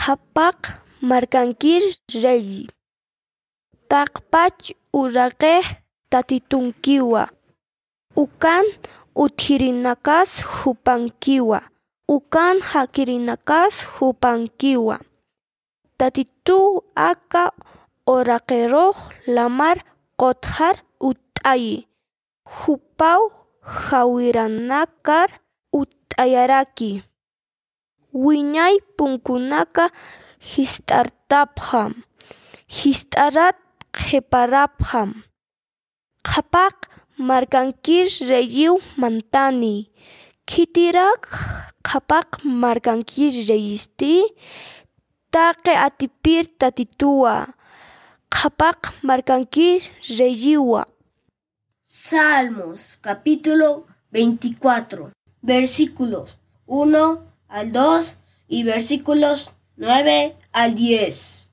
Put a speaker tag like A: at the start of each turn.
A: hapak markankir reyi. Takpach urake tatitunkiwa. Ukan utirinakas hupankiwa. Ukan hakirinakas hupankiwa. Tatitu aka orakeroh lamar kothar utayi. Hupau hawiranakar utayaraki. Wiñay punkunaka hist'artapqam. Hist'arat qhiparapqam. Qhapak markankir reyiw mantani. Kitirak qhapak markankir reyisti taqe atipir tatituwa. Qhapak markankir reyiwa.
B: Salmos capítulo 24 versículos 1 al 2 y versículos 9 al 10.